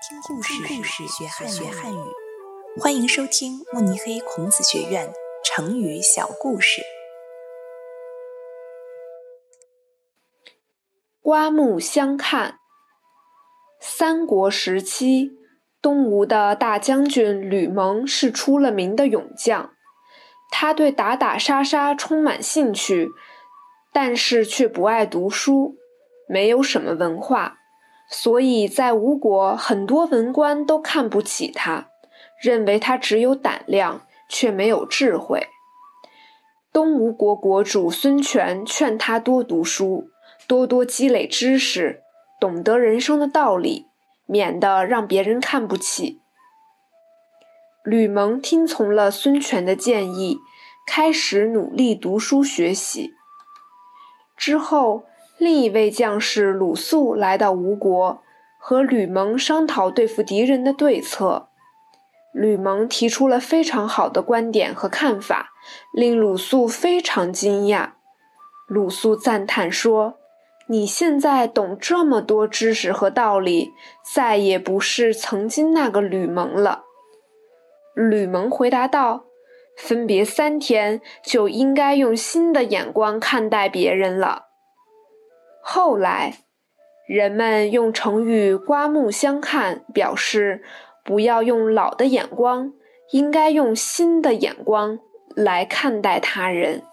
听故事，学汉语。欢迎收听慕尼黑孔子学院成语小故事。刮目相看。三国时期，东吴的大将军吕蒙是出了名的勇将，他对打打杀杀充满兴趣，但是却不爱读书，没有什么文化。所以在吴国，很多文官都看不起他，认为他只有胆量，却没有智慧。东吴国国主孙权劝他多读书，多多积累知识，懂得人生的道理，免得让别人看不起。吕蒙听从了孙权的建议，开始努力读书学习。之后。另一位将士鲁肃来到吴国，和吕蒙商讨对付敌人的对策。吕蒙提出了非常好的观点和看法，令鲁肃非常惊讶。鲁肃赞叹说：“你现在懂这么多知识和道理，再也不是曾经那个吕蒙了。”吕蒙回答道：“分别三天，就应该用新的眼光看待别人了。”后来，人们用成语“刮目相看”表示不要用老的眼光，应该用新的眼光来看待他人。